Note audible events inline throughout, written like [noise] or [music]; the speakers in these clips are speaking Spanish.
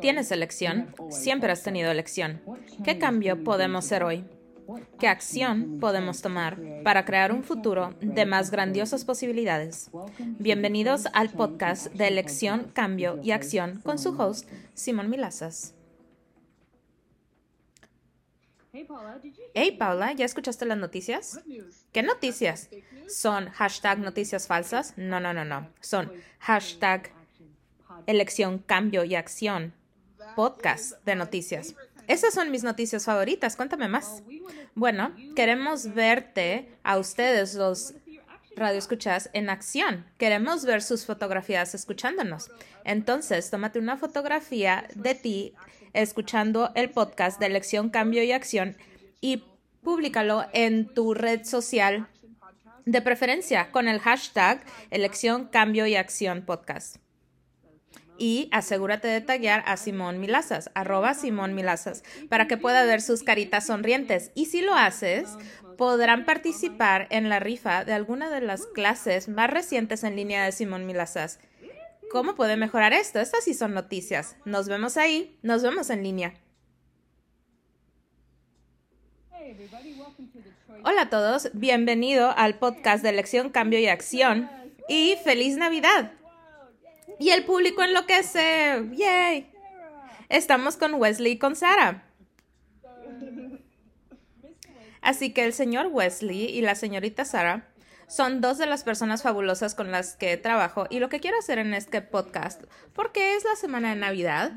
Tienes elección, siempre has tenido elección. ¿Qué cambio podemos hacer hoy? ¿Qué acción podemos tomar para crear un futuro de más grandiosas posibilidades? Bienvenidos al podcast de Elección, Cambio y Acción con su host, Simón Milazas. Hey Paula, ¿ya escuchaste las noticias? ¿Qué noticias? ¿Son hashtag noticias falsas? No, no, no, no. Son hashtag elección, cambio y acción. Podcast de noticias. Esas son mis noticias favoritas. Cuéntame más. Bueno, queremos verte a ustedes, los radioescuchas, en acción. Queremos ver sus fotografías escuchándonos. Entonces, tómate una fotografía de ti escuchando el podcast de Elección, Cambio y Acción y públicalo en tu red social de preferencia con el hashtag Elección, Cambio y Acción Podcast. Y asegúrate de taggear a Simón Milazas, arroba Simón Milazas, para que pueda ver sus caritas sonrientes. Y si lo haces, podrán participar en la rifa de alguna de las clases más recientes en línea de Simón Milazas. ¿Cómo puede mejorar esto? Estas sí son noticias. Nos vemos ahí, nos vemos en línea. Hola a todos, bienvenido al podcast de Elección, Cambio y Acción y feliz Navidad. Y el público enloquece, yay. Estamos con Wesley y con Sara. Así que el señor Wesley y la señorita Sara son dos de las personas fabulosas con las que trabajo y lo que quiero hacer en este podcast, porque es la semana de Navidad.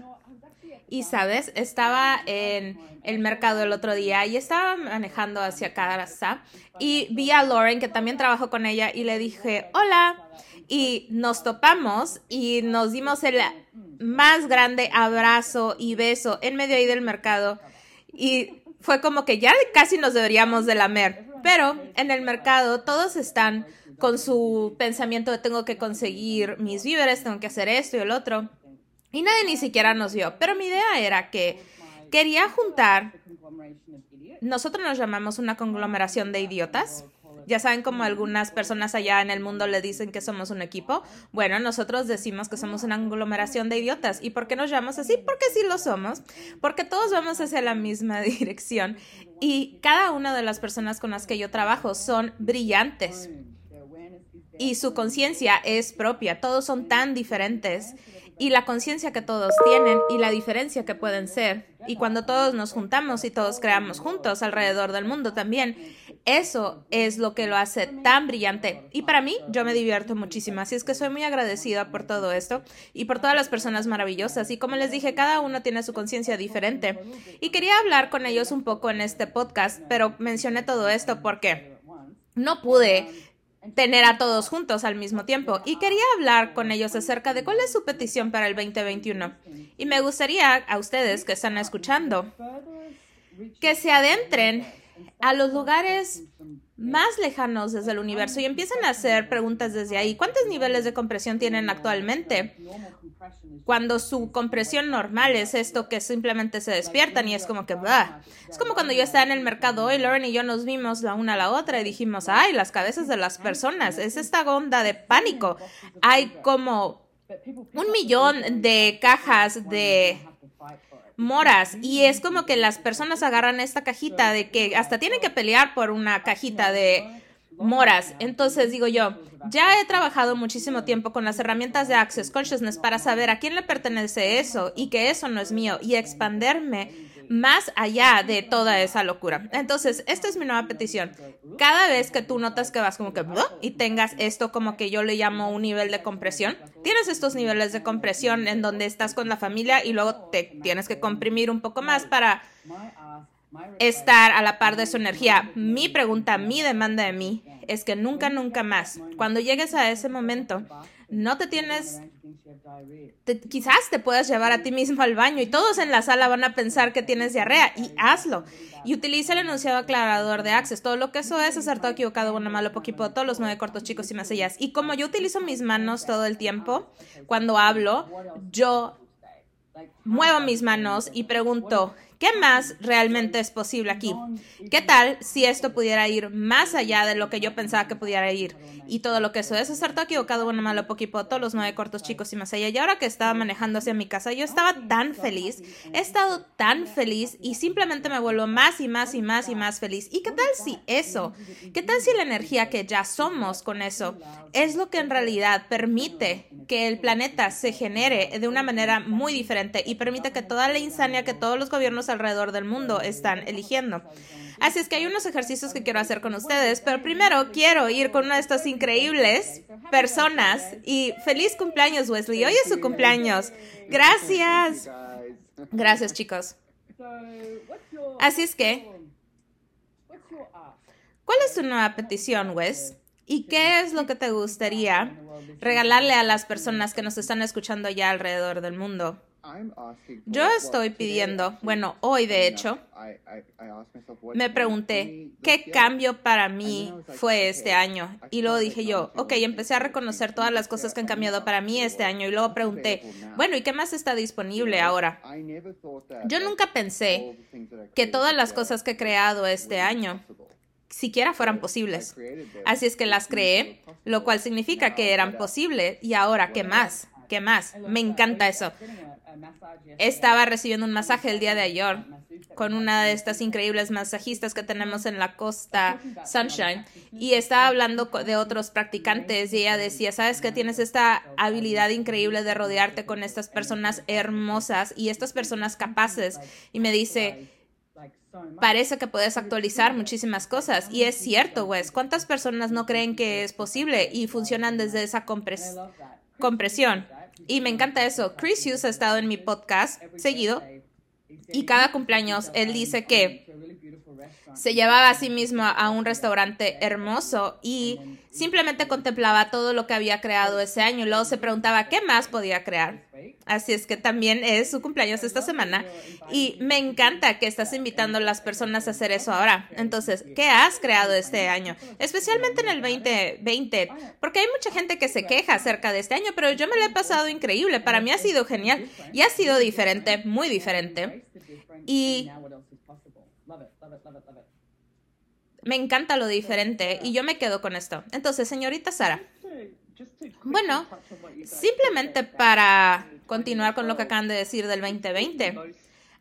Y sabes, estaba en el mercado el otro día y estaba manejando hacia casa y vi a Lauren, que también trabajo con ella, y le dije, hola. Y nos topamos y nos dimos el más grande abrazo y beso en medio ahí del mercado. Y fue como que ya casi nos deberíamos de lamer. Pero en el mercado todos están con su pensamiento de tengo que conseguir mis víveres, tengo que hacer esto y el otro. Y nadie ni siquiera nos vio. Pero mi idea era que quería juntar, nosotros nos llamamos una conglomeración de idiotas. Ya saben como algunas personas allá en el mundo le dicen que somos un equipo. Bueno, nosotros decimos que somos una conglomeración de idiotas. ¿Y por qué nos llamamos así? Porque sí lo somos. Porque todos vamos hacia la misma [laughs] dirección. Y cada una de las personas con las que yo trabajo son brillantes. Y su conciencia es propia. Todos son tan diferentes y la conciencia que todos tienen y la diferencia que pueden ser. Y cuando todos nos juntamos y todos creamos juntos alrededor del mundo también, eso es lo que lo hace tan brillante. Y para mí, yo me divierto muchísimo. Así es que soy muy agradecida por todo esto y por todas las personas maravillosas. Y como les dije, cada uno tiene su conciencia diferente. Y quería hablar con ellos un poco en este podcast, pero mencioné todo esto porque no pude tener a todos juntos al mismo tiempo y quería hablar con ellos acerca de cuál es su petición para el 2021. Y me gustaría a ustedes que están escuchando que se adentren a los lugares más lejanos desde el universo y empiecen a hacer preguntas desde ahí. ¿Cuántos niveles de compresión tienen actualmente? Cuando su compresión normal es esto que simplemente se despiertan y es como que, es como cuando yo estaba en el mercado hoy, Lauren y yo nos vimos la una a la otra y dijimos, ay, las cabezas de las personas, es esta onda de pánico. Hay como un millón de cajas de moras y es como que las personas agarran esta cajita de que hasta tienen que pelear por una cajita de moras. Entonces digo yo, ya he trabajado muchísimo tiempo con las herramientas de Access Consciousness para saber a quién le pertenece eso y que eso no es mío y expanderme más allá de toda esa locura. Entonces, esta es mi nueva petición. Cada vez que tú notas que vas como que y tengas esto como que yo le llamo un nivel de compresión, tienes estos niveles de compresión en donde estás con la familia y luego te tienes que comprimir un poco más para estar a la par de su energía. Mi pregunta, mi demanda de mí es que nunca, nunca más, cuando llegues a ese momento, no te tienes, quizás te puedas llevar a ti mismo al baño y todos en la sala van a pensar que tienes diarrea y hazlo. Y utiliza el enunciado aclarador de Access. Todo lo que eso es acertado, equivocado, bueno, malo, poquito, todos los nueve cortos chicos y más allá. Y como yo utilizo mis manos todo el tiempo, cuando hablo, yo muevo mis manos y pregunto, ¿qué más realmente es posible aquí? ¿Qué tal si esto pudiera ir más allá de lo que yo pensaba que pudiera ir? Y todo lo que eso es, acertó equivocado, bueno, malo, poquito, todos los nueve cortos chicos y más allá. Y ahora que estaba manejando hacia mi casa, yo estaba tan feliz, he estado tan feliz y simplemente me vuelvo más y más y más y más feliz. ¿Y qué tal si eso? ¿Qué tal si la energía que ya somos con eso es lo que en realidad permite que el planeta se genere de una manera muy diferente y permite que toda la insania que todos los gobiernos alrededor del mundo están eligiendo. Así es que hay unos ejercicios que quiero hacer con ustedes, pero primero quiero ir con una de estas increíbles personas y feliz cumpleaños Wesley, hoy es su cumpleaños. Gracias. Gracias chicos. Así es que, ¿cuál es tu nueva petición, Wes? ¿Y qué es lo que te gustaría regalarle a las personas que nos están escuchando ya alrededor del mundo? Yo estoy pidiendo, bueno, hoy de hecho, me pregunté, ¿qué cambio para mí fue este año? Y luego dije yo, ok, empecé a reconocer todas las cosas que han cambiado para mí este año y luego pregunté, bueno, ¿y qué más está disponible ahora? Yo nunca pensé que todas las cosas que he creado este año siquiera fueran posibles. Así es que las creé, lo cual significa que eran posibles. Y ahora, ¿qué más? ¿Qué más? Me encanta eso. Estaba recibiendo un masaje el día de ayer con una de estas increíbles masajistas que tenemos en la costa Sunshine. y estaba hablando de otros practicantes y ella decía, sabes que tienes esta habilidad increíble de rodearte con estas personas hermosas y estas personas capaces y me dice, parece que puedes actualizar muchísimas cosas. Y es cierto, Wes. ¿Cuántas personas no creen que es posible y funcionan desde esa compresión? Y me encanta eso. Chris Hughes ha estado en mi podcast seguido y cada cumpleaños él dice que se llevaba a sí mismo a un restaurante hermoso y simplemente contemplaba todo lo que había creado ese año luego se preguntaba qué más podía crear. Así es que también es su cumpleaños esta semana y me encanta que estás invitando a las personas a hacer eso ahora. Entonces, ¿qué has creado este año? Especialmente en el 2020, porque hay mucha gente que se queja acerca de este año, pero yo me lo he pasado increíble. Para mí ha sido genial y ha sido diferente, muy diferente. Y me encanta lo diferente y yo me quedo con esto. Entonces, señorita Sara, bueno, simplemente para continuar con lo que acaban de decir del 2020,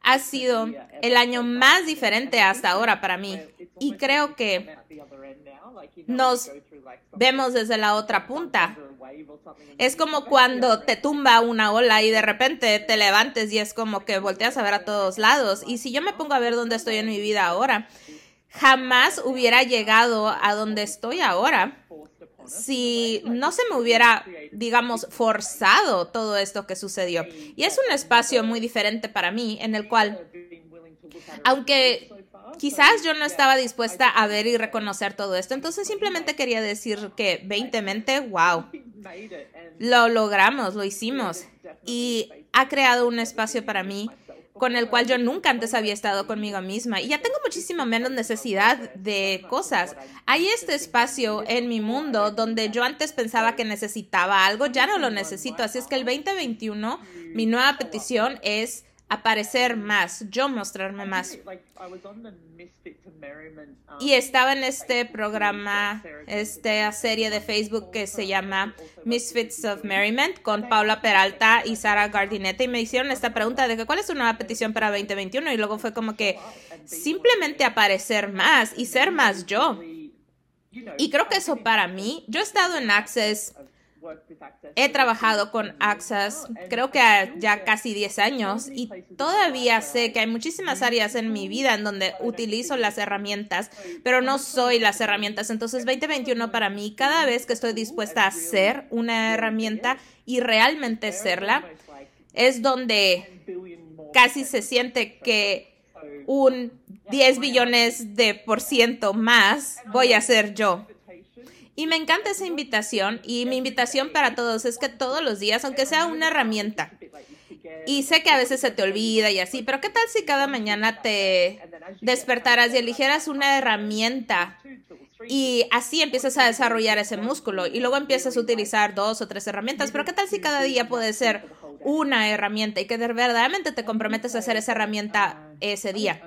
ha sido el año más diferente hasta ahora para mí y creo que nos vemos desde la otra punta. Es como cuando te tumba una ola y de repente te levantes y es como que volteas a ver a todos lados. Y si yo me pongo a ver dónde estoy en mi vida ahora, jamás hubiera llegado a donde estoy ahora si no se me hubiera, digamos, forzado todo esto que sucedió. Y es un espacio muy diferente para mí en el cual, aunque quizás yo no estaba dispuesta a ver y reconocer todo esto, entonces simplemente quería decir que 2020, wow, lo logramos, lo hicimos y ha creado un espacio para mí con el cual yo nunca antes había estado conmigo misma y ya tengo muchísima menos necesidad de cosas. Hay este espacio en mi mundo donde yo antes pensaba que necesitaba algo, ya no lo necesito, así es que el 2021 mi nueva petición es aparecer más, yo mostrarme más. Y estaba en este programa, esta serie de Facebook que se llama Misfits of Merriment. Con Paula Peralta y Sara Gardineta y me hicieron esta pregunta de que cuál es su nueva petición para 2021 y luego fue como que simplemente aparecer más y ser más yo. Y creo que eso para mí, yo he estado en Access He trabajado con Access creo que ya casi 10 años y todavía sé que hay muchísimas áreas en mi vida en donde utilizo las herramientas, pero no soy las herramientas. Entonces 2021 para mí, cada vez que estoy dispuesta a ser una herramienta y realmente serla, es donde casi se siente que un 10 billones de por ciento más voy a ser yo. Y me encanta esa invitación y mi invitación para todos es que todos los días, aunque sea una herramienta, y sé que a veces se te olvida y así, pero ¿qué tal si cada mañana te despertaras y eligieras una herramienta Y así empiezas a desarrollar ese músculo y luego empiezas a utilizar dos o tres herramientas. Pero ¿qué tal si cada día puede ser una herramienta y que verdaderamente te comprometes a hacer esa herramienta ese día?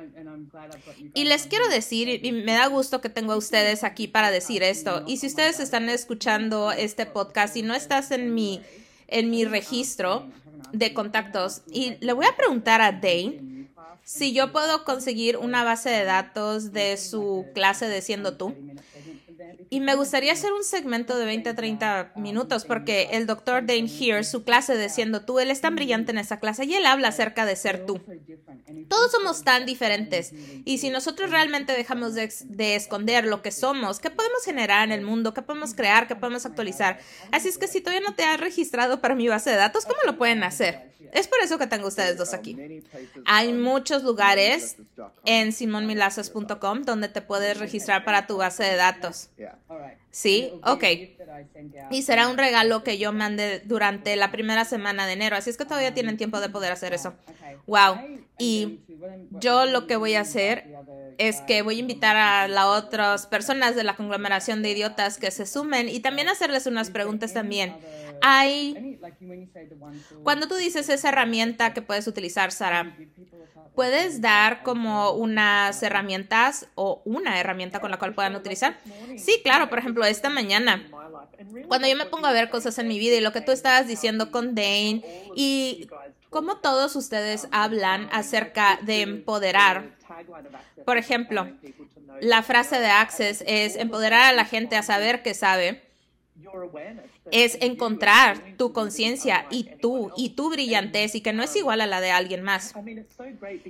Y les quiero decir, y me da gusto que tengo a ustedes aquí para decir esto, y si ustedes están escuchando este podcast y no estás en mi, en mi registro de contactos, y le voy a preguntar a Dane si yo puedo conseguir una base de datos de su clase de Siendo tú. Y me gustaría hacer un segmento de 20 a 30 minutos porque el doctor Dane Here, su clase de Siendo tú, él es tan brillante en esa clase y él habla acerca de ser tú. Todos somos tan diferentes y si nosotros realmente dejamos de, de, esconder lo que somos, ¿qué podemos generar en el mundo? ¿Qué podemos crear? ¿Qué podemos actualizar? Así es que si todavía no te has registrado para mi base de datos, ¿cómo lo pueden hacer? Es por eso que tengo ustedes dos aquí. Hay muchos lugares en simonmilazas.com donde te puedes registrar para tu base de datos. Sí, ok. Y será un regalo que yo mande durante la primera semana de enero, así es que todavía tienen tiempo de poder hacer eso. Wow. Y yo lo que voy a hacer es que voy a invitar a las otras personas de la conglomeración de idiotas que se sumen y también hacerles unas preguntas también. Hay, cuando tú dices esa herramienta que puedes utilizar, Sara, ¿puedes dar como unas herramientas o una herramienta con la cual puedan utilizar? Sí, claro, por ejemplo, esta mañana cuando yo me pongo a ver cosas en mi vida y lo que tú estabas diciendo con Dane y cómo todos ustedes hablan acerca de empoderar. Por ejemplo, la frase de Access es empoderar a la gente a saber que sabe es encontrar tu conciencia y tú y tu brillantez y que no es igual a la de alguien más.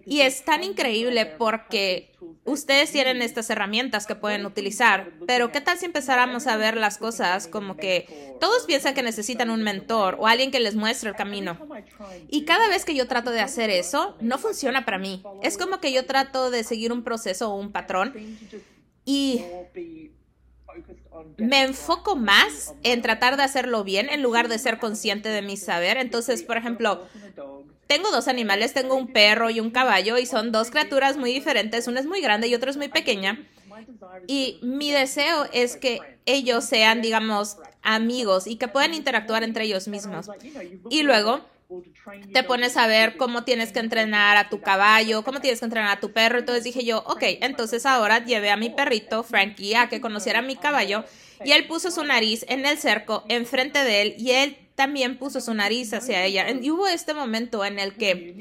Y es tan increíble porque ustedes tienen estas herramientas que pueden utilizar, pero ¿qué tal si empezáramos a ver las cosas como que todos piensan que necesitan un mentor o alguien que les muestre el camino? Y cada vez que yo trato de hacer eso, no funciona para mí. Es como que yo trato de seguir un proceso o un patrón y me enfoco más en tratar de hacerlo bien en lugar de ser consciente de mi saber. Entonces, por ejemplo, tengo dos animales, tengo un perro y un caballo y son dos criaturas muy diferentes, una es muy grande y otra es muy pequeña. Y mi deseo es que ellos sean, digamos, amigos y que puedan interactuar entre ellos mismos. Y luego te pones a ver cómo tienes que entrenar a tu caballo, cómo tienes que entrenar a tu perro. Entonces dije yo, ok, entonces ahora llevé a mi perrito, Frankie, a que conociera a mi caballo y él puso su nariz en el cerco enfrente de él y él también puso su nariz hacia ella. Y hubo este momento en el que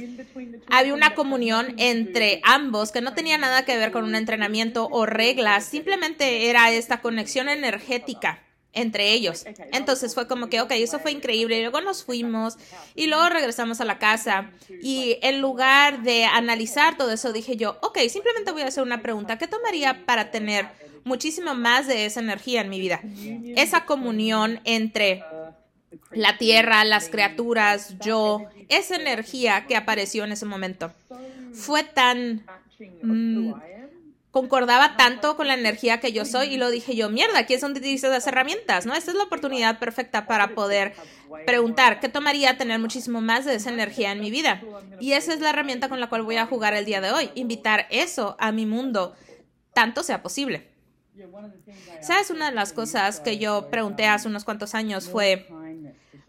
había una comunión entre ambos que no tenía nada que ver con un entrenamiento o reglas, simplemente era esta conexión energética entre ellos. Entonces fue como que, ok, eso fue increíble. Y luego nos fuimos y luego regresamos a la casa. Y en lugar de analizar todo eso, dije yo, ok, simplemente voy a hacer una pregunta. ¿Qué tomaría para tener muchísimo más de esa energía en mi vida? Esa comunión entre la tierra, las criaturas, yo, esa energía que apareció en ese momento. Fue tan... Mm, concordaba tanto con la energía que yo soy y lo dije yo, mierda, aquí es donde utilizo las herramientas, ¿no? Esta es la oportunidad perfecta para poder preguntar, ¿qué tomaría tener muchísimo más de esa energía en mi vida? Y esa es la herramienta con la cual voy a jugar el día de hoy, invitar eso a mi mundo, tanto sea posible. ¿Sabes? Una de las cosas que yo pregunté hace unos cuantos años fue,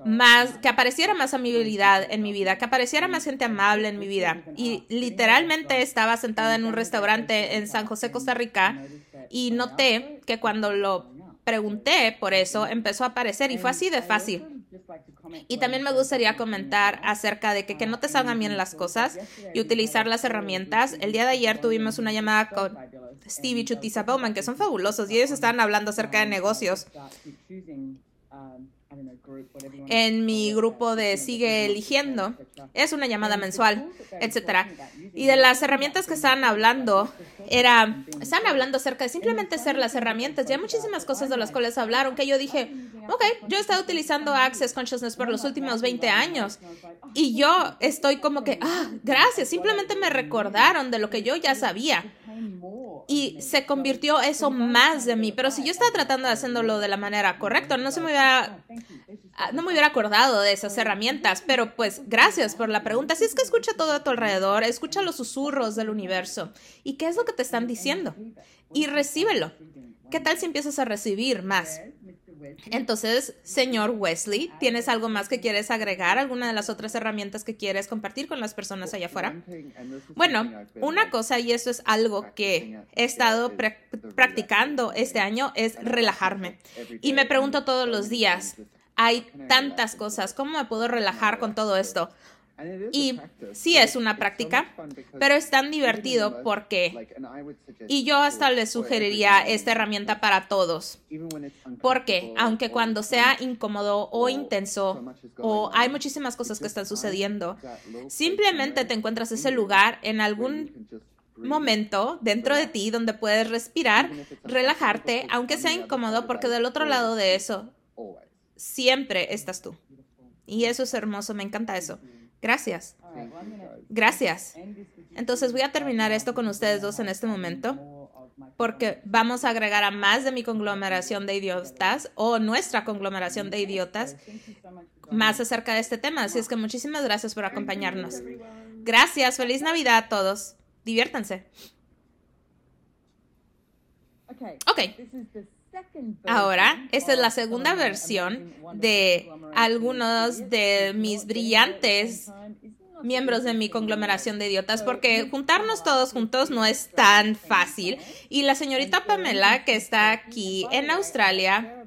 más, que apareciera más amabilidad en mi vida, que apareciera más gente amable en mi vida. Y literalmente estaba sentada en un restaurante en San José, Costa Rica, y noté que cuando lo pregunté por eso, empezó a aparecer y fue así de fácil. Y también me gustaría comentar acerca de que, que no te salgan bien las cosas y utilizar las herramientas. El día de ayer tuvimos una llamada con Steve y Chutiza Bowman, que son fabulosos, y ellos estaban hablando acerca de negocios en mi grupo de Sigue Eligiendo. Es una llamada mensual, etcétera. Y de las herramientas que estaban hablando, era, estaban hablando acerca de simplemente ser las herramientas. Y hay muchísimas cosas de las cuales hablaron que yo dije, ok, yo he estado utilizando Access Consciousness por los últimos 20 años. Y yo estoy como que, ah, gracias, simplemente me recordaron de lo que yo ya sabía y se convirtió eso más de mí. Pero si yo estaba tratando de hacerlo de la manera correcta, no se me hubiera, no me hubiera acordado de esas herramientas. Pero pues gracias por la pregunta. Si es que escucha todo a tu alrededor, escucha los susurros del universo. ¿Y qué es lo que te están diciendo? Y recíbelo. ¿qué tal si empiezas a recibir más? Entonces, señor Wesley, ¿tienes algo más que quieres agregar? ¿Alguna de las otras herramientas que quieres compartir con las personas allá afuera? Bueno, una cosa, y esto es algo que he estado practicando este año, es relajarme. Y me pregunto todos los días, hay tantas cosas, ¿cómo me puedo relajar con todo esto? Y sí es una práctica, pero es tan divertido porque, y yo hasta les sugeriría esta herramienta para todos, porque aunque cuando sea incómodo o intenso o hay muchísimas cosas que están sucediendo, simplemente te encuentras ese lugar en algún momento dentro de ti donde puedes respirar, relajarte, aunque sea incómodo, porque del otro lado de eso siempre estás tú. Y eso es hermoso, me encanta eso. Gracias. Gracias. Entonces voy a terminar esto con ustedes dos en este momento porque vamos a agregar a más de mi conglomeración de idiotas o nuestra conglomeración de idiotas más acerca de este tema. Así es que muchísimas gracias por acompañarnos. Gracias. Feliz Navidad a todos. Diviértanse. Ok. Ahora, esta es la segunda versión de algunos de mis brillantes miembros de mi conglomeración de idiotas porque juntarnos todos juntos no es tan fácil. Y la señorita Pamela, que está aquí en Australia,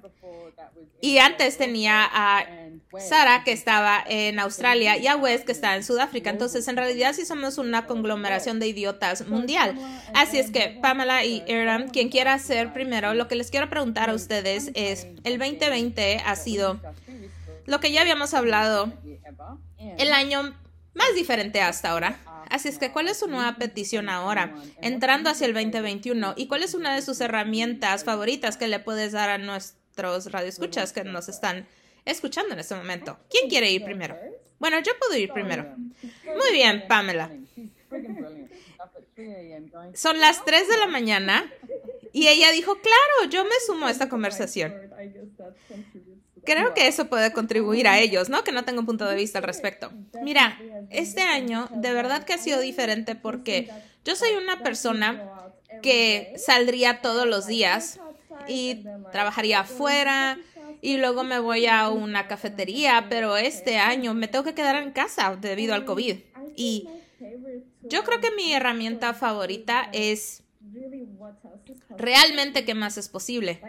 y antes tenía a Sara, que estaba en Australia, y a Wes, que está en Sudáfrica. Entonces, en realidad sí somos una conglomeración de idiotas mundial. Así es que, Pamela y Aaron, quien quiera hacer primero, lo que les quiero preguntar a ustedes es, el 2020 ha sido lo que ya habíamos hablado, el año más diferente hasta ahora. Así es que, ¿cuál es su nueva petición ahora, entrando hacia el 2021? ¿Y cuál es una de sus herramientas favoritas que le puedes dar a nuestros radioescuchas que nos están escuchando en este momento. ¿Quién quiere ir primero? Bueno, yo puedo ir primero. Muy bien, Pamela. Son las 3 de la mañana y ella dijo, claro, yo me sumo a esta conversación. Creo que eso puede contribuir a ellos, ¿no? Que no tengo un punto de vista al respecto. Mira, este año de verdad que ha sido diferente porque yo soy una persona que saldría todos los días y trabajaría afuera y luego me voy a una cafetería, pero este año me tengo que quedar en casa debido al COVID. Y yo creo que mi herramienta favorita es realmente qué más es posible.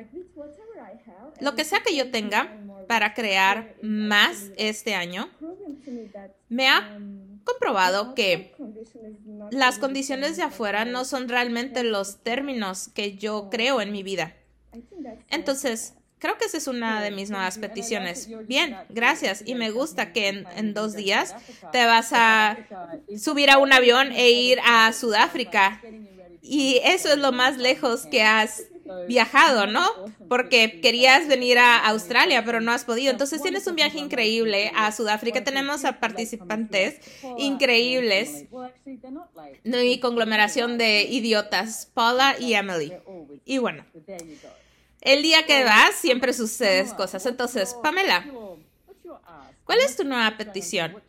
Lo que sea que yo tenga para crear más este año, me ha comprobado que las condiciones de afuera no son realmente los términos que yo creo en mi vida. Entonces, Creo que esa es una de mis nuevas peticiones. Bien, gracias. Y me gusta que en, dos días te vas a subir a un avión e ir a Sudáfrica. Y eso es lo más lejos que has viajado, ¿no? Porque querías venir a Australia, pero no has podido. Entonces tienes un viaje increíble a Sudáfrica. Tenemos a participantes increíbles. Mi conglomeración de idiotas, Paula y Emily. Y bueno, el día que vas siempre suceden cosas. Entonces, Pamela, ¿cuál es tu nueva petición?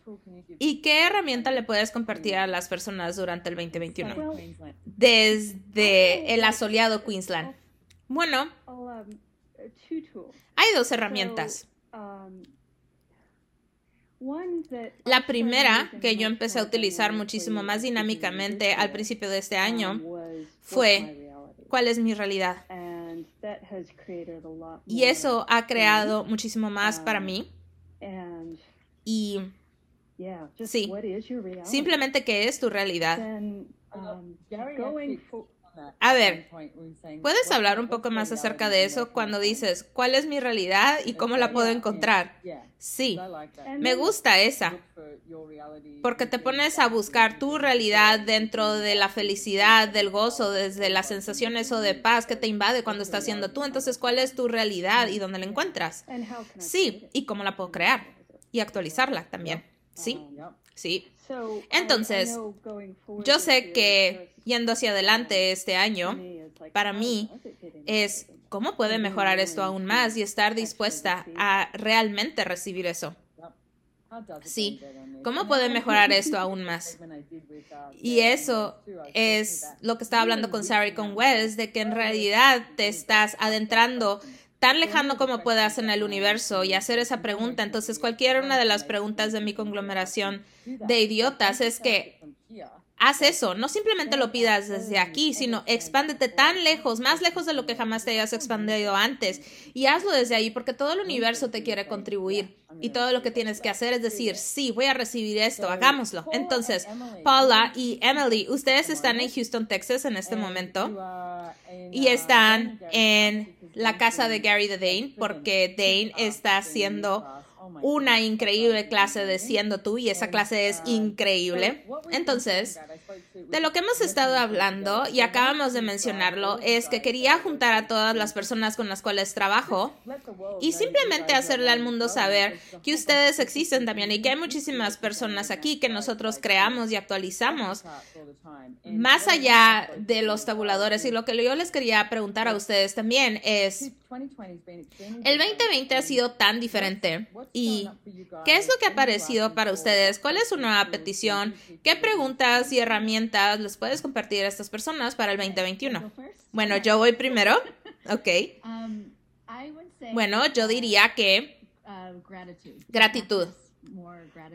¿Y qué herramienta le puedes compartir a las personas durante el 2021? Desde el asoleado Queensland. Bueno, hay dos herramientas. La primera, que yo empecé a utilizar muchísimo más dinámicamente al principio de este año, fue ¿cuál es mi realidad? Y eso ha creado muchísimo más para um, mí. Y sí, simplemente qué es tu realidad. A ver, ¿puedes hablar un poco más acerca de eso cuando dices cuál es mi realidad y cómo la puedo encontrar? Sí, me gusta esa, porque te pones a buscar tu realidad dentro de la felicidad, del gozo, desde las sensaciones o de paz que te invade cuando estás haciendo tú. Entonces, ¿cuál es tu realidad y dónde la encuentras? Sí, y cómo la puedo crear y actualizarla también. Sí, sí. Entonces, yo sé que yendo hacia adelante este año, para mí es cómo puede mejorar esto aún más y estar dispuesta a realmente recibir eso. Sí, ¿cómo puede mejorar esto [laughs] aún más? Y eso es lo que estaba hablando con Sarah y con Wells, de que en realidad te estás adentrando tan lejano como puedas en el universo y hacer esa pregunta. Entonces, cualquier una de las preguntas de mi conglomeración de idiotas es que haz eso, no simplemente lo pidas desde aquí, sino expándete tan lejos, más lejos de lo que jamás te hayas expandido antes y hazlo desde ahí porque todo el universo te quiere contribuir y todo lo que tienes que hacer es decir, sí, voy a recibir esto, hagámoslo. Entonces, Paula y Emily, ustedes están en Houston, Texas en este momento y están en la casa de Gary the Dane porque Dane está haciendo una increíble clase de siendo tú y esa clase es increíble. Entonces, like de lo que hemos estado hablando y acabamos de mencionarlo es que quería juntar a todas las personas con las cuales trabajo y simplemente hacerle al mundo saber que ustedes existen también y que hay muchísimas personas aquí que nosotros creamos y actualizamos más allá de los tabuladores y lo que yo les quería preguntar a ustedes también es el 2020 ha sido tan diferente y ¿qué es lo que ha parecido para ustedes? ¿Cuál es su nueva petición? ¿Qué preguntas y herramientas les puedes compartir a estas personas para el 2021? Bueno, yo voy primero. Ok. Bueno, yo diría que gratitud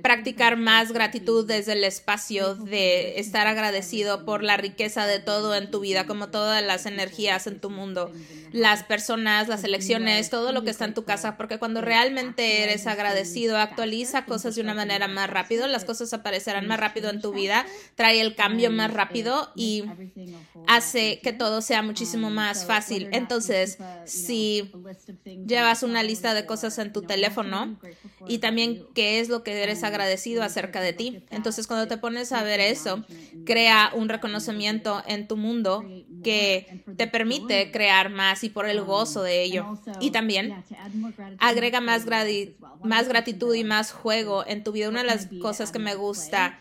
practicar más gratitud desde el espacio de estar agradecido por la riqueza de todo en tu vida, como todas las energías en tu mundo, las personas, las elecciones, todo lo que está en tu casa, porque cuando realmente eres agradecido, actualiza cosas de una manera más rápido, las cosas aparecerán más rápido en tu vida, trae el cambio más rápido y hace que todo sea muchísimo más fácil. Entonces, si llevas una lista de cosas en tu teléfono y también qué es lo que eres agradecido acerca de ti. Entonces, cuando te pones a ver eso, crea un reconocimiento en tu mundo que te permite crear más y por el gozo de ello. Y también agrega más, más gratitud y más juego en tu vida. Una de las cosas que me gusta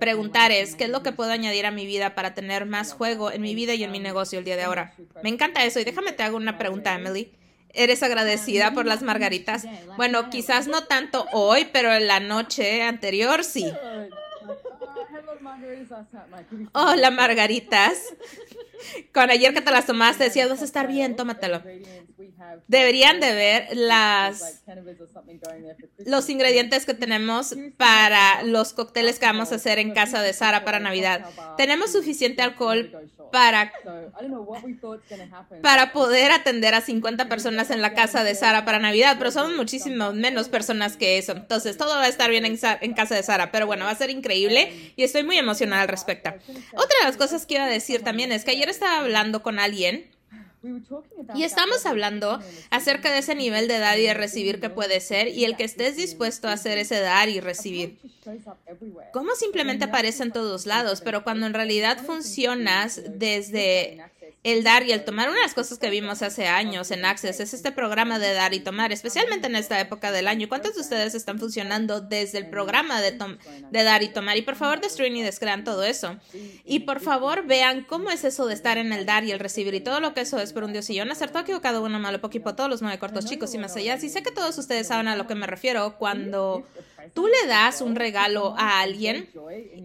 preguntar es, ¿qué es lo que puedo añadir a mi vida para tener más juego en mi vida y en mi negocio el día de ahora? Me encanta eso y déjame te hago una pregunta, Emily. ¿Eres agradecida por las margaritas? Bueno, quizás no tanto hoy, pero en la noche anterior sí. [laughs] Hola, margaritas. [laughs] Con ayer que te las tomaste, decías, vas a estar bien, tómatelo. Deberían de ver las, los ingredientes que tenemos para los cócteles que vamos a hacer en casa de Sara para Navidad. Tenemos suficiente alcohol para, para poder atender a 50 personas en la casa de Sara para Navidad, pero somos muchísimo menos personas que eso. Entonces, todo va a estar bien en, en casa de Sara, pero bueno, va a ser increíble y estoy muy emocionada al respecto. Otra de las cosas que iba a decir también es que ayer estaba hablando con alguien y estamos hablando acerca de ese nivel de dar y de recibir que puede ser y el que estés dispuesto a hacer ese dar y recibir. ¿Cómo simplemente aparece en todos lados? Pero cuando en realidad funcionas desde el dar y el tomar. Una de las cosas que vimos hace años en Access es este programa de dar y tomar, especialmente en esta época del año. ¿Cuántos de ustedes están funcionando desde el programa de, de dar y tomar? Y por favor, destruyen y descrean todo eso. Y por favor, vean cómo es eso de estar en el dar y el recibir y todo lo que eso es por un dios y yo. Acertó equivocado uno malo poquito, todos los nueve cortos chicos y más allá. Y sé que todos ustedes saben a lo que me refiero cuando tú le das un regalo a alguien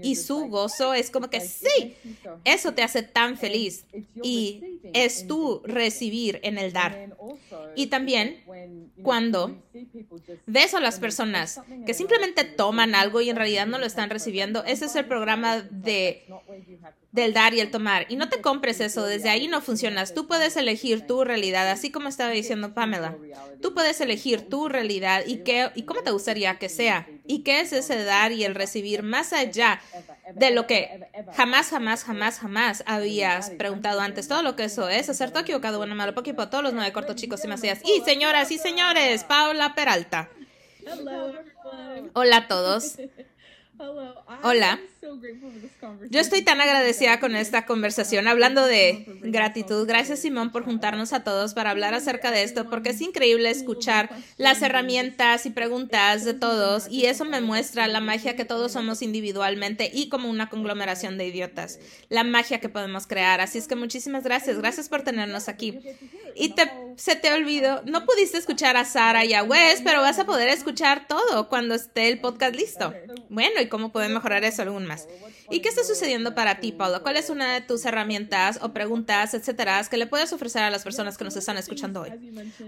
y su gozo es como que sí, eso te hace tan feliz y es tú recibir en el dar. Y también cuando ves a las personas que simplemente toman algo y en realidad no lo están recibiendo, ese es el programa de del dar y el tomar. Y no te compres eso, desde ahí no funcionas. Tú puedes elegir tu realidad, así como estaba diciendo Pamela. Tú puedes elegir tu realidad y, qué, y cómo te gustaría que sea. Y qué es ese dar y el recibir más allá de lo que jamás, jamás, jamás, jamás habías preguntado antes. Todo lo que eso es, acertó, equivocado, bueno, malo, poquito, todos los nueve cortos chicos y más allá. Y señoras y señores, Paula Peralta. Hola a todos. Hola. Yo estoy tan agradecida con esta conversación, hablando de gratitud. Gracias Simón por juntarnos a todos para hablar acerca de esto, porque es increíble escuchar las herramientas y preguntas de todos y eso me muestra la magia que todos somos individualmente y como una conglomeración de idiotas, la magia que podemos crear. Así es que muchísimas gracias, gracias por tenernos aquí. Y te se te olvidó, no pudiste escuchar a Sara y a Wes, pero vas a poder escuchar todo cuando esté el podcast listo. Bueno, ¿y cómo puede mejorar eso aún ¿Y qué está sucediendo para ti, Paulo? ¿Cuál es una de tus herramientas o preguntas, etcétera, que le puedes ofrecer a las personas que nos están escuchando hoy?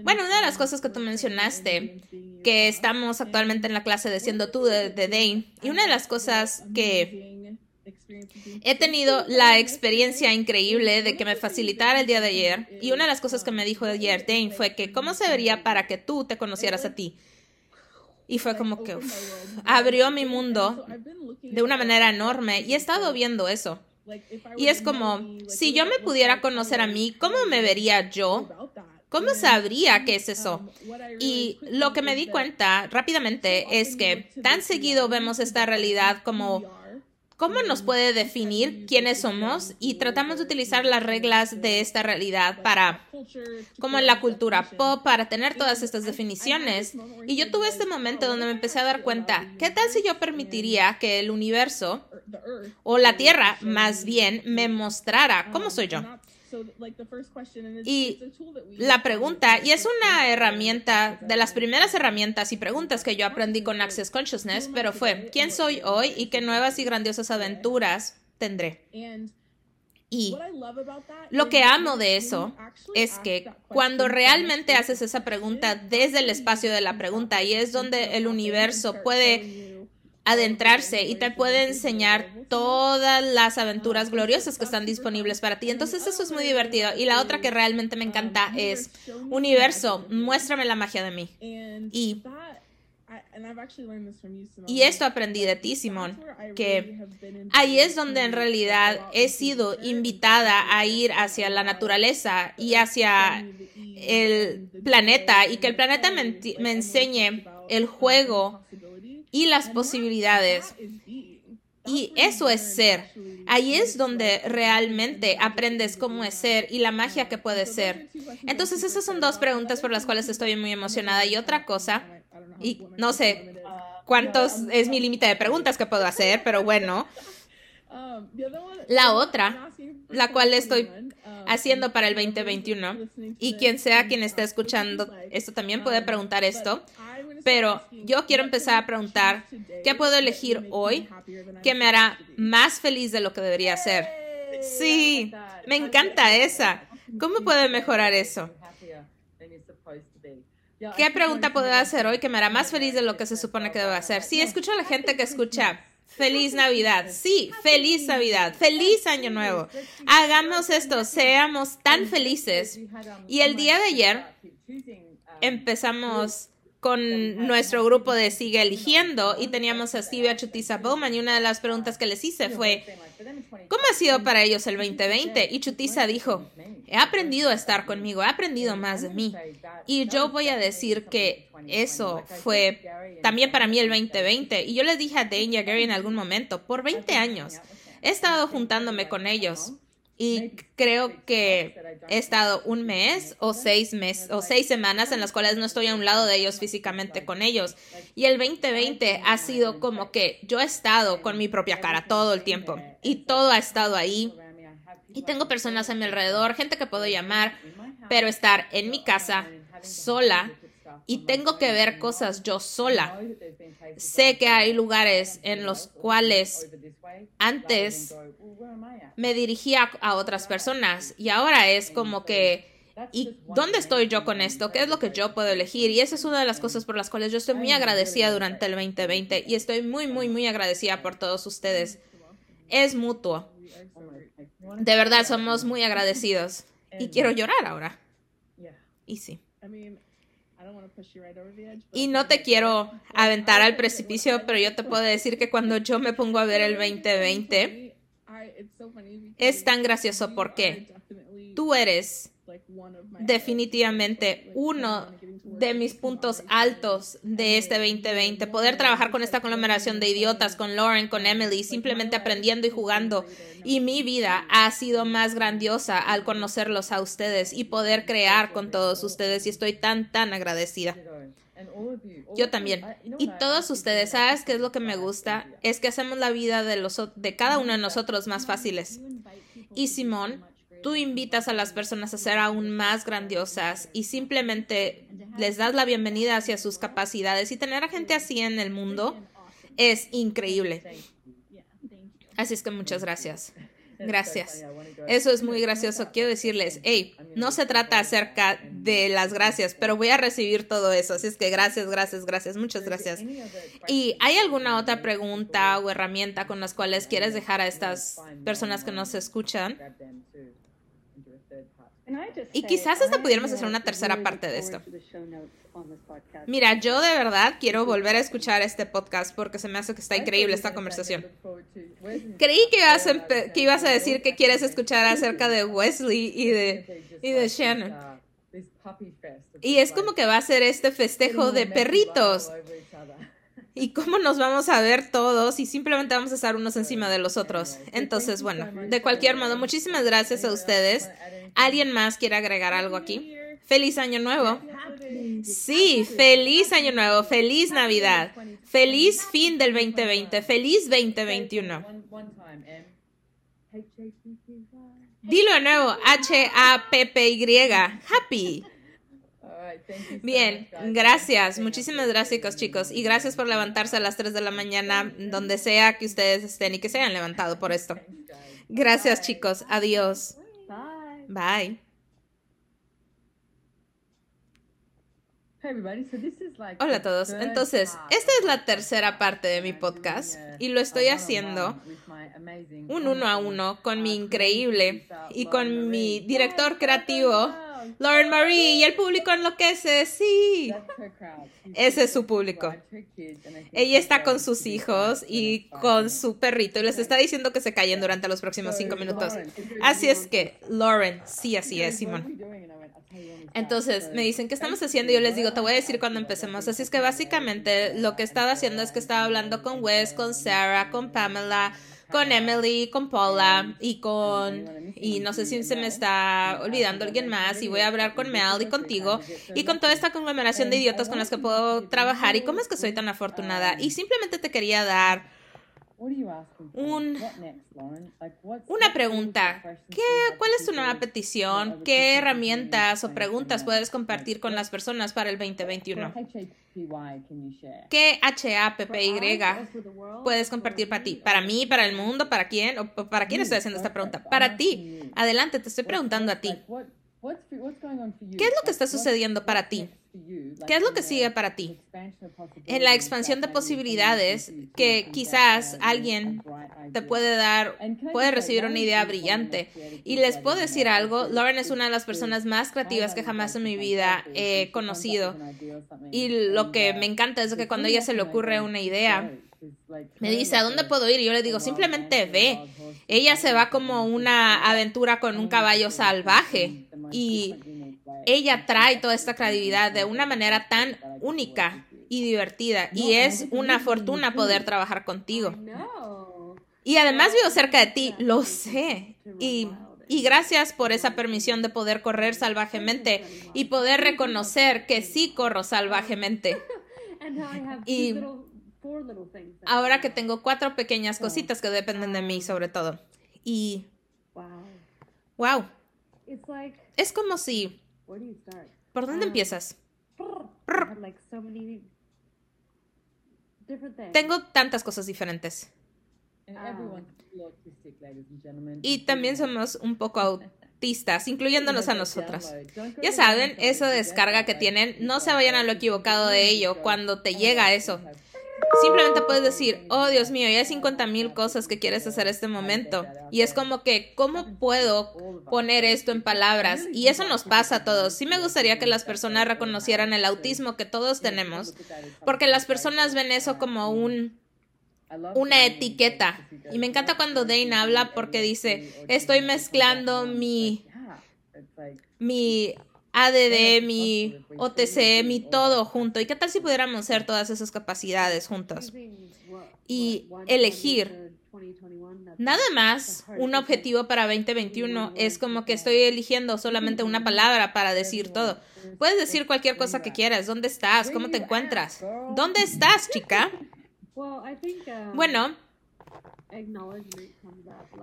Bueno, una de las cosas que tú mencionaste, que estamos actualmente en la clase de Siendo tú de, de Dane, y una de las cosas que He tenido la experiencia increíble de que me facilitara el día de ayer y una de las cosas que me dijo ayer Dane fue que cómo se vería para que tú te conocieras a ti. Y fue como que abrió mi mundo de una manera enorme y he estado viendo eso. Y es como, si yo me pudiera conocer a mí, ¿cómo me vería yo? ¿Cómo sabría qué es eso? Y lo que me di cuenta rápidamente es que tan seguido vemos esta realidad como cómo nos puede definir quiénes somos y tratamos de utilizar las reglas de esta realidad para, como en la cultura pop, para tener todas estas definiciones. Y yo tuve este momento donde me empecé a dar cuenta, ¿qué tal si yo permitiría que el universo o la Tierra más bien me mostrara cómo soy yo? Y la pregunta, y es una herramienta, de las primeras herramientas y preguntas que yo aprendí con Access Consciousness, pero fue, ¿quién soy hoy y qué nuevas y grandiosas aventuras tendré? Y lo que amo de eso es que cuando realmente haces esa pregunta desde el espacio de la pregunta y es donde el universo puede adentrarse y te puede enseñar todas las aventuras gloriosas que están disponibles para ti. Entonces eso es muy divertido. Y la otra que realmente me encanta es, universo, muéstrame la magia de mí. Y, y esto aprendí de ti, Simón, que ahí es donde en realidad he sido invitada a ir hacia la naturaleza y hacia el planeta y que el planeta me, me enseñe el juego y las posibilidades. Y eso es ser. Ahí es donde realmente aprendes cómo es ser y la magia que puede ser. Entonces, esas son dos preguntas por las cuales estoy muy emocionada. Y otra cosa, y no sé cuántos es mi límite de preguntas que puedo hacer, pero bueno. La otra, la cual estoy haciendo para el 2021, y quien sea quien esté escuchando esto también puede preguntar esto, pero yo quiero empezar a preguntar, ¿qué puedo elegir hoy que me hará más feliz de lo que debería ser? Sí, me encanta esa. ¿Cómo puedo mejorar eso? ¿Qué pregunta puedo hacer hoy que me hará más feliz de lo que se supone que debo hacer? Sí, escucho a la gente que escucha. Feliz Navidad. Sí, feliz Navidad. Feliz Año Nuevo. Hagamos esto, seamos tan felices. Y el día de ayer empezamos con nuestro grupo de Sigue Eligiendo y teníamos a Steve Chutiza Bowman y una de las preguntas que les hice fue, ¿cómo ha sido para ellos el 2020? Y Chutiza dijo, he aprendido a estar conmigo, he aprendido más de mí. Y yo voy a decir que eso fue también para mí el 2020. Y yo le dije a Dane y a Gary en algún momento, por 20 años, he estado juntándome con ellos y creo que he estado un mes o seis meses o seis semanas en las cuales no estoy a un lado de ellos físicamente con ellos. Y el 2020 ha sido como que yo he estado con mi propia cara todo el tiempo y todo ha estado ahí. Y tengo personas a mi alrededor, gente que puedo llamar, pero estar en mi casa sola y tengo que ver cosas yo sola. Sé que hay lugares en los cuales antes me dirigía a otras personas y ahora es como que ¿Y dónde estoy yo con esto? ¿Qué es lo que yo puedo elegir? Y esa es una de las cosas por las cuales yo estoy muy agradecida durante el 2020 y estoy muy, muy, muy agradecida por todos ustedes. Es mutuo. De verdad, somos muy agradecidos. Y quiero llorar ahora. Y sí. Y no te quiero aventar al precipicio, pero yo te puedo decir que cuando yo me pongo a ver el 2020, es tan gracioso porque tú eres definitivamente uno de mis puntos altos de este 2020. Poder trabajar con esta conglomeración de idiotas, con Lauren, con Emily, simplemente aprendiendo y jugando. Y mi vida ha sido más grandiosa al conocerlos a ustedes y poder crear con todos ustedes. Y estoy tan, tan agradecida. Yo también. Y todos ustedes, ¿sabes qué es lo que me gusta? Es que hacemos la vida de, los, de cada uno de nosotros más fáciles. Y Simón, tú invitas a las personas a ser aún más grandiosas y simplemente les das la bienvenida hacia sus capacidades y tener a gente así en el mundo es increíble. Así es que muchas gracias. Gracias. Eso es muy gracioso. Quiero decirles, hey, no se trata acerca de las gracias, pero voy a recibir todo eso. Así es que gracias, gracias, gracias, muchas gracias. ¿Y hay alguna otra pregunta o herramienta con las cuales quieres dejar a estas personas que nos escuchan? Y quizás hasta pudiéramos hacer una tercera parte de esto. Mira, yo de verdad quiero volver a escuchar este podcast porque se me hace que está increíble esta conversación. [laughs] Creí que ibas a, que ibas a decir que quieres escuchar acerca de Wesley y de, y de Shannon. Y es como que va a ser este festejo de perritos. [laughs] Y cómo nos vamos a ver todos y simplemente vamos a estar unos encima de los otros. Entonces, bueno, de cualquier modo, muchísimas gracias a ustedes. ¿Alguien más quiere agregar algo aquí? Feliz año nuevo. Sí, feliz año nuevo, feliz Navidad, feliz fin del 2020, feliz 2021. Dilo de nuevo, H-A-P-P-Y, happy. Bien, gracias, muchísimas gracias chicos y gracias por levantarse a las 3 de la mañana donde sea que ustedes estén y que se hayan levantado por esto. Gracias chicos, adiós. Bye. Hola a todos. Entonces, esta es la tercera parte de mi podcast y lo estoy haciendo un uno a uno con mi increíble y con mi director creativo, Lauren Marie, y el público enloquece, sí. Ese es su público. Ella está con sus hijos y con su perrito y les está diciendo que se callen durante los próximos cinco minutos. Así es que, Lauren, sí, así es, Simón. Entonces me dicen, ¿qué estamos haciendo? Y yo les digo, te voy a decir cuando empecemos. Así es que básicamente lo que estaba haciendo es que estaba hablando con Wes, con Sarah, con Pamela, con Emily, con Paula y con, y no sé si se me está olvidando alguien más, y voy a hablar con Mel y contigo, y con toda esta conglomeración de idiotas con las que puedo trabajar, y cómo es que soy tan afortunada. Y simplemente te quería dar un, una pregunta. ¿Qué, ¿Cuál es tu nueva petición? ¿Qué herramientas o preguntas puedes compartir con las personas para el 2021? ¿Qué HAPPY puedes compartir para ti? ¿Para mí? ¿Para el mundo? ¿Para quién? ¿O ¿Para quién estoy haciendo esta pregunta? Para ti. Adelante, te estoy preguntando a ti. ¿Qué es lo que está sucediendo para ti? ¿Qué es lo que sigue para ti? En la expansión de posibilidades que quizás alguien te puede dar, puede recibir una idea brillante. Y les puedo decir algo, Lauren es una de las personas más creativas que jamás en mi vida he conocido. Y lo que me encanta es que cuando a ella se le ocurre una idea, me dice, ¿a dónde puedo ir? Y yo le digo, simplemente ve. Ella se va como una aventura con un caballo salvaje y ella trae toda esta credibilidad de una manera tan única y divertida y es una fortuna poder trabajar contigo. Y además vivo cerca de ti, lo sé. Y, y gracias por esa permisión de poder correr salvajemente y poder reconocer que sí corro salvajemente. [laughs] Y ahora que tengo cuatro pequeñas cositas que dependen de mí sobre todo. Y... Wow. Es como si... ¿Por dónde empiezas? Tengo tantas cosas diferentes. Y también somos un poco autistas, incluyéndonos a nosotras. Ya saben, esa descarga que tienen, no se vayan a lo equivocado de ello cuando te llega eso. Simplemente puedes decir, oh Dios mío, ya hay 50 mil cosas que quieres hacer este momento. Y es como que, ¿cómo puedo poner esto en palabras? Y eso nos pasa a todos. Sí me gustaría que las personas reconocieran el autismo que todos tenemos, porque las personas ven eso como un una etiqueta. Y me encanta cuando Dane habla porque dice, estoy mezclando mi, mi ADD, mi OTC, mi todo junto. ¿Y qué tal si pudiéramos hacer todas esas capacidades juntas? Y elegir nada más un objetivo para 2021 es como que estoy eligiendo solamente una palabra para decir todo. Puedes decir cualquier cosa que quieras. ¿Dónde estás? ¿Cómo te encuentras? ¿Dónde estás, chica? Bueno,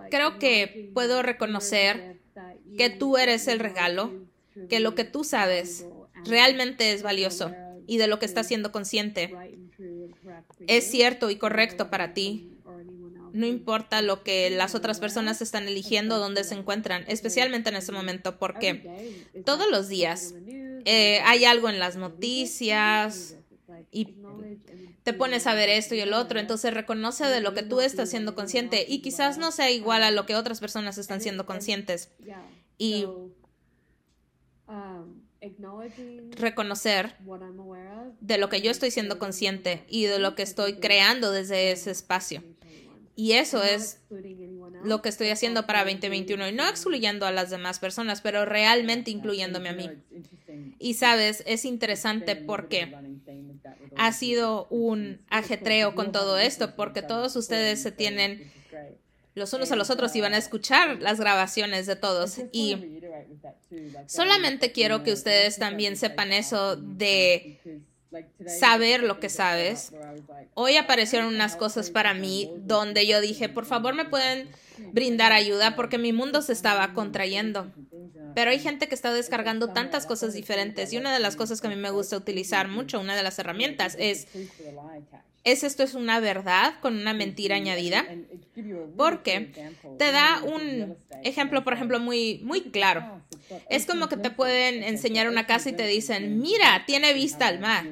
creo que puedo reconocer que tú eres el regalo, que lo que tú sabes realmente es valioso y de lo que estás siendo consciente es cierto y correcto para ti. No importa lo que las otras personas están eligiendo, dónde se encuentran, especialmente en ese momento, porque todos los días eh, hay algo en las noticias y te pones a ver esto y el otro, entonces reconoce de lo que tú estás siendo consciente y quizás no sea igual a lo que otras personas están siendo conscientes. Y reconocer de lo que yo estoy siendo consciente y de lo que estoy creando desde ese espacio. Y eso es lo que estoy haciendo para 2021 y no excluyendo a las demás personas, pero realmente incluyéndome a mí. Y sabes, es interesante porque ha sido un ajetreo con todo esto, porque todos ustedes se tienen los unos a los otros y van a escuchar las grabaciones de todos. Y solamente quiero que ustedes también sepan eso de saber lo que sabes. Hoy aparecieron unas cosas para mí donde yo dije, por favor me pueden brindar ayuda porque mi mundo se estaba contrayendo. Pero hay gente que está descargando tantas cosas diferentes y una de las cosas que a mí me gusta utilizar mucho, una de las herramientas es es esto es una verdad con una mentira añadida. porque te da un ejemplo por ejemplo muy muy claro. es como que te pueden enseñar una casa y te dicen mira tiene vista al mar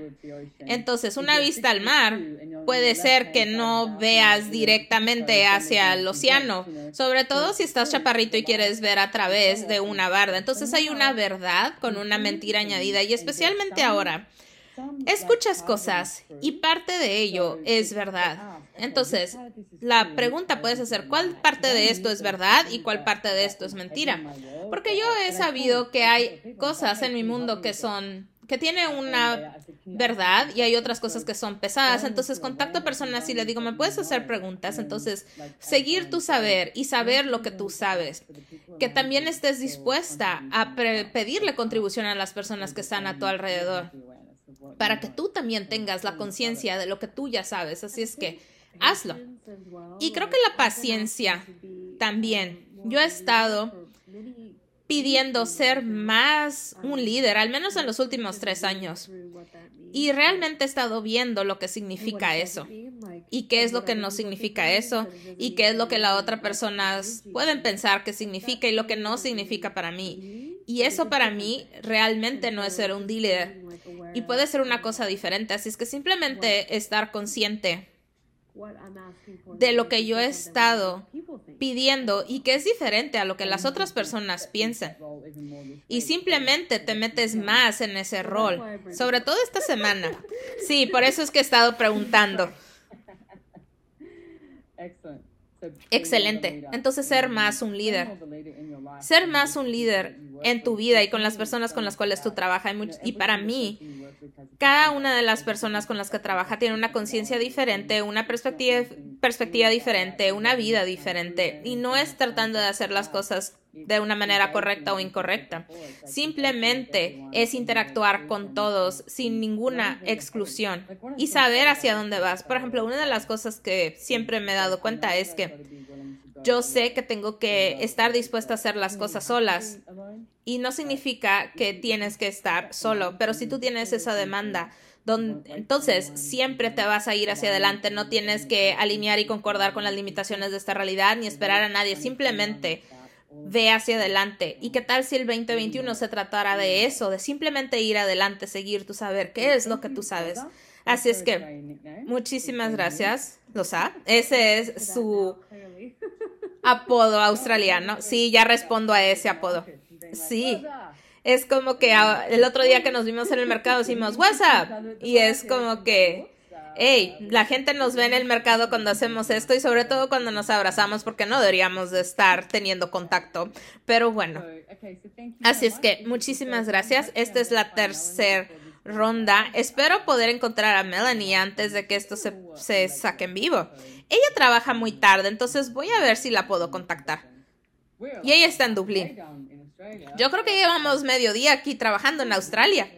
entonces una vista al mar puede ser que no veas directamente hacia el océano sobre todo si estás chaparrito y quieres ver a través de una barda. Entonces hay una verdad con una mentira añadida y especialmente ahora Escuchas cosas y parte de ello es verdad. Entonces, la pregunta puedes hacer, ¿cuál parte de esto es verdad y cuál parte de esto es mentira? Porque yo he sabido que hay cosas en mi mundo que son que tiene una verdad y hay otras cosas que son pesadas. Entonces contacto a personas y le digo, ¿me puedes hacer preguntas? Entonces, seguir tu saber y saber lo que tú sabes. Que también estés dispuesta a pedirle contribución a las personas que están a tu alrededor para que tú también tengas la conciencia de lo que tú ya sabes. Así es que hazlo. Y creo que la paciencia también. Yo he estado pidiendo ser más un líder, al menos en los últimos tres años. Y realmente he estado viendo lo que significa eso. Y qué es lo que no significa eso. Y qué es lo que la otra persona pueden pensar que significa y lo que no significa para mí. Y eso para mí realmente no es ser un líder. Y puede ser una cosa diferente. Así es que simplemente estar consciente de lo que yo he estado pidiendo y que es diferente a lo que las otras personas piensan. Y simplemente te metes más en ese rol, sobre todo esta semana. [laughs] Sí, por eso es que he estado preguntando. Excelente. Entonces ser más un líder. Ser más un líder en tu vida y con las personas con las cuales tú trabajas. Y para mí, cada una de las personas con las que trabaja tiene una conciencia diferente, una perspectiva, perspectiva diferente, una vida diferente. Y no es tratando de hacer las cosas de una manera correcta o incorrecta. Simplemente es interactuar con todos sin ninguna exclusión y saber hacia dónde vas. Por ejemplo, una de las cosas que siempre me he dado cuenta es que yo sé que tengo que estar dispuesta a hacer las cosas solas y no significa que tienes que estar solo, pero si tú tienes esa demanda, entonces siempre te vas a ir hacia adelante, no tienes que alinear y concordar con las limitaciones de esta realidad ni esperar a nadie, simplemente ve hacia adelante. ¿Y qué tal si el 2021 se tratara de eso, de simplemente ir adelante, seguir tu saber, qué es lo que tú sabes? Así es que muchísimas gracias, Losa. Ese es su apodo [laughs] australiano. Sí, ya respondo a ese apodo. Sí. Es como que el otro día que nos vimos en el mercado decimos WhatsApp y es como que hey, la gente nos ve en el mercado cuando hacemos esto y sobre todo cuando nos abrazamos porque no deberíamos de estar teniendo contacto. Pero bueno, así es que muchísimas gracias. Esta es la tercera ronda. Espero poder encontrar a Melanie antes de que esto se, se saque en vivo. Ella trabaja muy tarde, entonces voy a ver si la puedo contactar. Y ella está en Dublín. Yo creo que llevamos medio día aquí trabajando en Australia.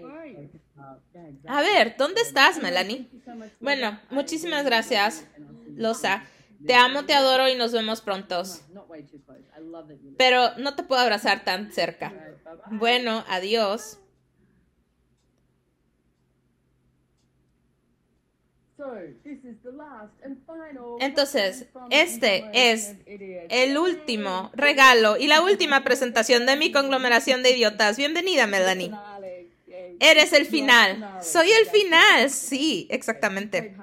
A ver, ¿dónde estás, Melanie? Bueno, muchísimas gracias, Losa. Te amo, te adoro y nos vemos pronto. pero no te puedo abrazar tan cerca. Bueno, adiós. Entonces, este es el último regalo y la última presentación de mi conglomeración de idiotas. Bienvenida, Melanie. Eres el final. Soy el final. Sí, exactamente.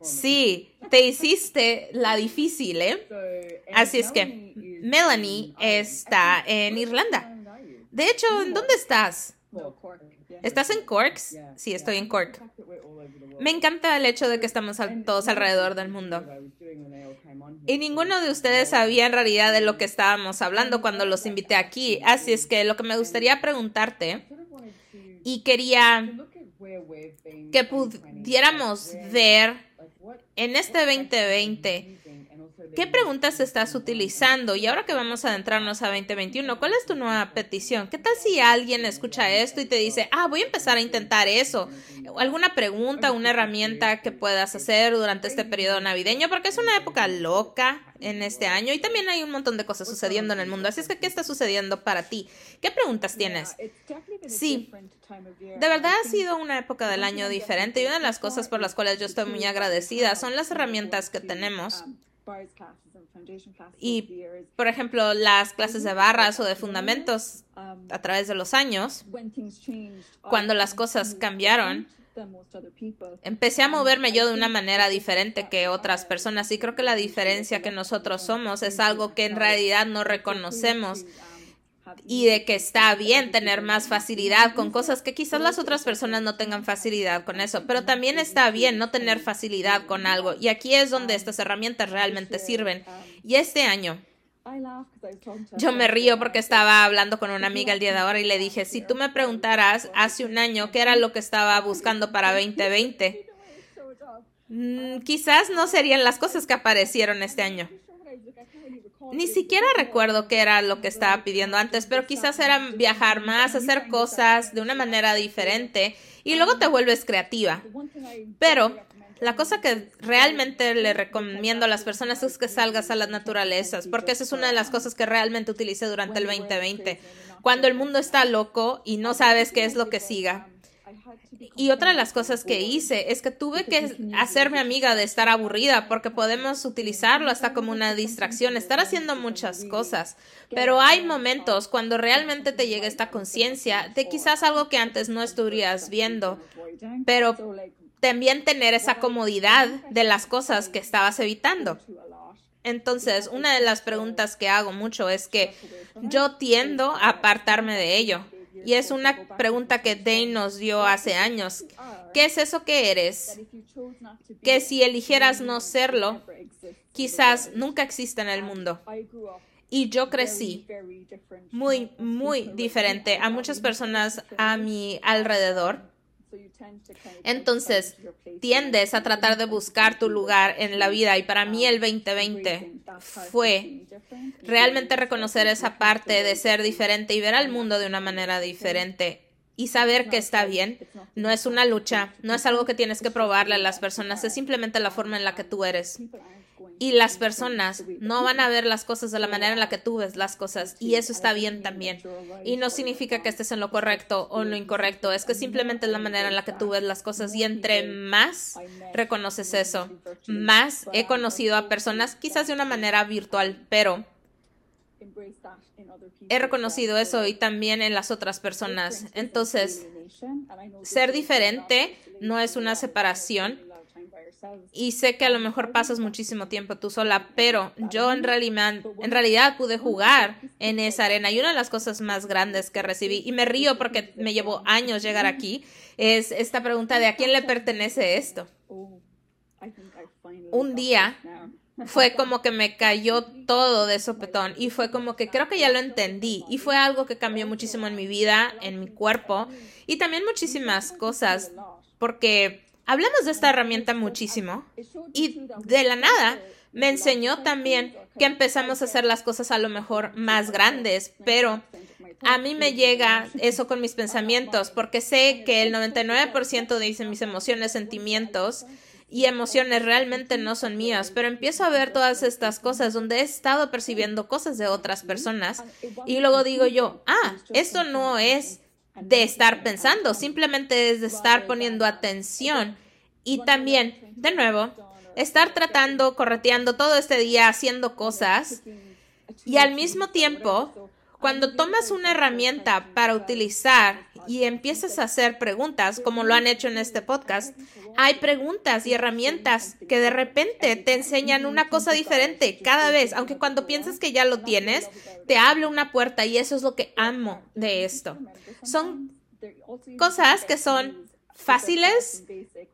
Sí, te hiciste la difícil, ¿eh? Así es que Melanie está en Irlanda. De hecho, ¿en dónde estás? ¿Estás en Cork? Sí, estoy en Cork. Me encanta el hecho de que estamos todos alrededor del mundo. Y ninguno de ustedes sabía en realidad de lo que estábamos hablando cuando los invité aquí. Así es que lo que me gustaría preguntarte, y quería que pudiéramos ver en este 2020 ¿Qué preguntas estás utilizando? Y ahora que vamos a adentrarnos a 2021, ¿cuál es tu nueva petición? ¿Qué tal si alguien escucha esto y te dice, ah, voy a empezar a intentar eso? ¿Alguna pregunta, una herramienta que puedas hacer durante este periodo navideño? Porque es una época loca en este año y también hay un montón de cosas sucediendo en el mundo. Así es que, ¿qué está sucediendo para ti? ¿Qué preguntas tienes? Sí, de verdad ha sido una época del año diferente y una de las cosas por las cuales yo estoy muy agradecida son las herramientas que tenemos y, por ejemplo, las clases de barras o de fundamentos a través de los años, cuando las cosas cambiaron, empecé a moverme yo de una manera diferente que otras personas y creo que la diferencia que nosotros somos es algo que en realidad no reconocemos y de que está bien tener más facilidad con cosas que quizás las otras personas no tengan facilidad con eso, pero también está bien no tener facilidad con algo. Y aquí es donde estas herramientas realmente sirven. Y este año, yo me río porque estaba hablando con una amiga el día de ahora y le dije, si tú me preguntaras hace un año qué era lo que estaba buscando para 2020, mm, quizás no serían las cosas que aparecieron este año. Ni siquiera recuerdo qué era lo que estaba pidiendo antes, pero quizás era viajar más, hacer cosas de una manera diferente y luego te vuelves creativa. Pero la cosa que realmente le recomiendo a las personas es que salgas a las naturalezas, porque esa es una de las cosas que realmente utilicé durante el 2020. Cuando el mundo está loco y no sabes qué es lo que siga, y otra de las cosas que hice es que tuve que hacerme amiga de estar aburrida porque podemos utilizarlo hasta como una distracción, estar haciendo muchas cosas. Pero hay momentos cuando realmente te llega esta conciencia de quizás algo que antes no estuvieras viendo, pero también tener esa comodidad de las cosas que estabas evitando. Entonces, una de las preguntas que hago mucho es que yo tiendo a apartarme de ello y es una pregunta que Dane nos dio hace años. ¿Qué es eso que eres? Que si eligieras no serlo, quizás nunca exista en el mundo. Y yo crecí muy, muy diferente a muchas personas a mi alrededor. Entonces, tiendes a tratar de buscar tu lugar en la vida y para mí el 2020 fue realmente reconocer esa parte de ser diferente y ver al mundo de una manera diferente y saber que está bien. No es una lucha, no es algo que tienes que probarle a las personas, es simplemente la forma en la que tú eres y las personas no van a ver las cosas de la manera en la que tú ves las cosas y eso está bien también. Y no significa que estés en lo correcto o en lo incorrecto, es que simplemente es la manera en la que tú ves las cosas y entre más reconoces eso, más he conocido a personas quizás de una manera virtual, pero he reconocido eso y también en las otras personas. Entonces, ser diferente no es una separación y sé que a lo mejor pasas muchísimo tiempo tú sola, pero yo en realidad, pude jugar en esa arena. Y una de las cosas más grandes que recibí, y me río porque me llevó años llegar aquí, es esta pregunta de a quién le pertenece esto. Un día fue como que me cayó todo de sopetón y fue como que creo que ya lo entendí y fue algo que cambió muchísimo en mi vida, en mi cuerpo y también muchísimas cosas porque Hablamos de esta herramienta muchísimo y de la nada me enseñó también que empezamos a hacer las cosas a lo mejor más grandes, pero a mí me llega eso con mis pensamientos porque sé que el 99% de mis emociones, sentimientos y emociones realmente no son mías, pero empiezo a ver todas estas cosas donde he estado percibiendo cosas de otras personas y luego digo yo, ah, esto no es de estar pensando, simplemente es de estar poniendo atención. Y también, de nuevo, estar tratando, correteando todo este día, haciendo cosas y al mismo tiempo cuando tomas una herramienta para utilizar y empiezas a hacer preguntas, como lo han hecho en este podcast, hay preguntas y herramientas que de repente te enseñan una cosa diferente cada vez, aunque cuando piensas que ya lo tienes, te abre una puerta y eso es lo que amo de esto. Son cosas que son fáciles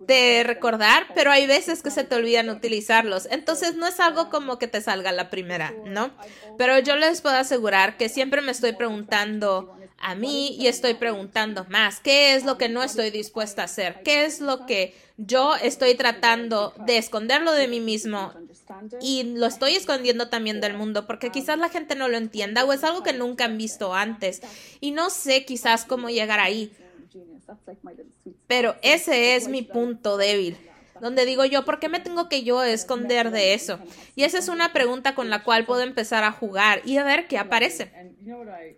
de recordar, pero hay veces que se te olvidan utilizarlos. Entonces no es algo como que te salga la primera, ¿no? Pero yo les puedo asegurar que siempre me estoy preguntando a mí y estoy preguntando más, ¿qué es lo que no estoy dispuesta a hacer? ¿Qué es lo que yo estoy tratando de esconderlo de mí mismo y lo estoy escondiendo también del mundo porque quizás la gente no lo entienda o es algo que nunca han visto antes y no sé quizás cómo llegar ahí. Pero ese es mi punto débil, donde digo yo, ¿por qué me tengo que yo esconder de eso? Y esa es una pregunta con la cual puedo empezar a jugar y a ver qué aparece.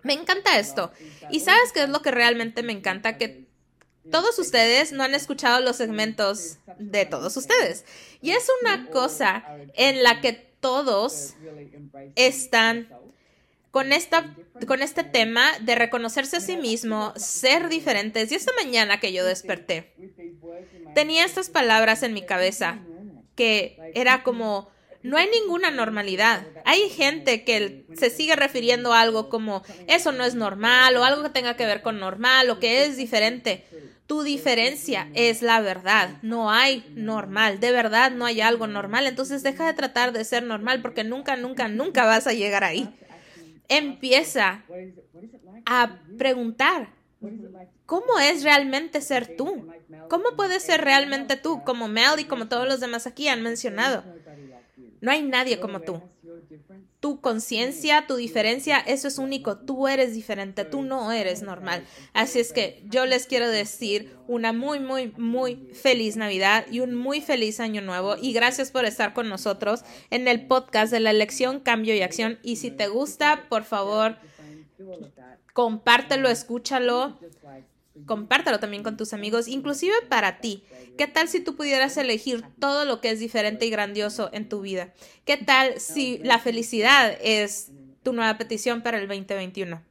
Me encanta esto. Y sabes qué es lo que realmente me encanta, que todos ustedes no han escuchado los segmentos de todos ustedes. Y es una cosa en la que todos están con, esta, con este tema de reconocerse a sí mismo, ser diferentes. Y esta mañana que yo desperté, tenía estas palabras en mi cabeza que era como, no hay ninguna normalidad. Hay gente que se sigue refiriendo a algo como, eso no es normal o algo que tenga que ver con normal o que es diferente. Tu diferencia es la verdad. No hay normal. De verdad no hay algo normal. Entonces deja de tratar de ser normal porque nunca, nunca, nunca vas a llegar ahí empieza a preguntar, ¿cómo es realmente ser tú? ¿Cómo puedes ser realmente tú? Como Mel y como todos los demás aquí han mencionado. No hay nadie como tú tu conciencia, tu diferencia, eso es único. Tú eres diferente, tú no eres normal. Así es que yo les quiero decir una muy, muy, muy feliz Navidad y un muy feliz año nuevo. Y gracias por estar con nosotros en el podcast de la elección, cambio y acción. Y si te gusta, por favor, compártelo, escúchalo compártelo también con tus amigos, inclusive para ti. ¿Qué tal si tú pudieras elegir todo lo que es diferente y grandioso en tu vida? ¿Qué tal si la felicidad es tu nueva petición para el 2021?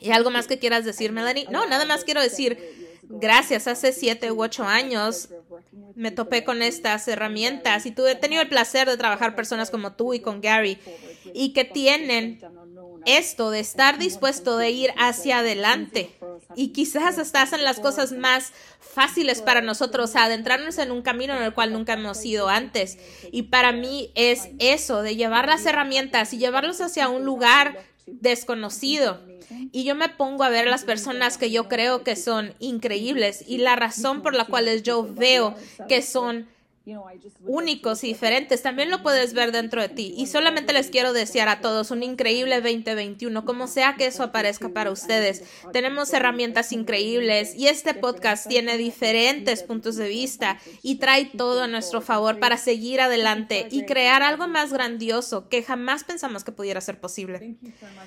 ¿Y algo más que quieras decir, Melanie? No, nada más quiero decir, gracias, hace siete u ocho años me topé con estas herramientas y tuve, he tenido el placer de trabajar personas como tú y con Gary y que tienen esto de estar dispuesto de ir hacia adelante y quizás estás en las cosas más fáciles para nosotros, adentrarnos en un camino en el cual nunca hemos ido antes. Y para mí es eso, de llevar las herramientas y llevarlos hacia un lugar desconocido. Y yo me pongo a ver a las personas que yo creo que son increíbles y la razón por la cual yo veo que son únicos y diferentes, también lo puedes ver dentro de ti. Y solamente les quiero desear a todos un increíble 2021, como sea que eso aparezca para ustedes. Tenemos herramientas increíbles y este podcast tiene diferentes puntos de vista y trae todo a nuestro favor para seguir adelante y crear algo más grandioso que jamás pensamos que pudiera ser posible.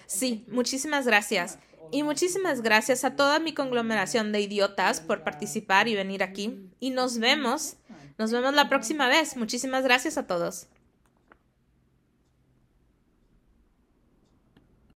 Sí, muchísimas gracias. Y muchísimas gracias a toda mi conglomeración de idiotas por participar y venir aquí. Y nos vemos nos vemos la próxima vez. Muchísimas gracias a todos.